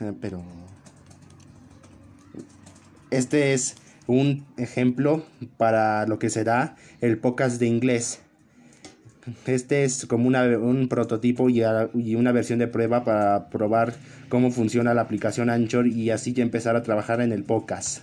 Eh, pero este es un ejemplo para lo que será el podcast de inglés. Este es como una, un prototipo y, y, una versión de prueba para probar cómo funciona la aplicación Anchor y así ya empezar a trabajar en el podcast.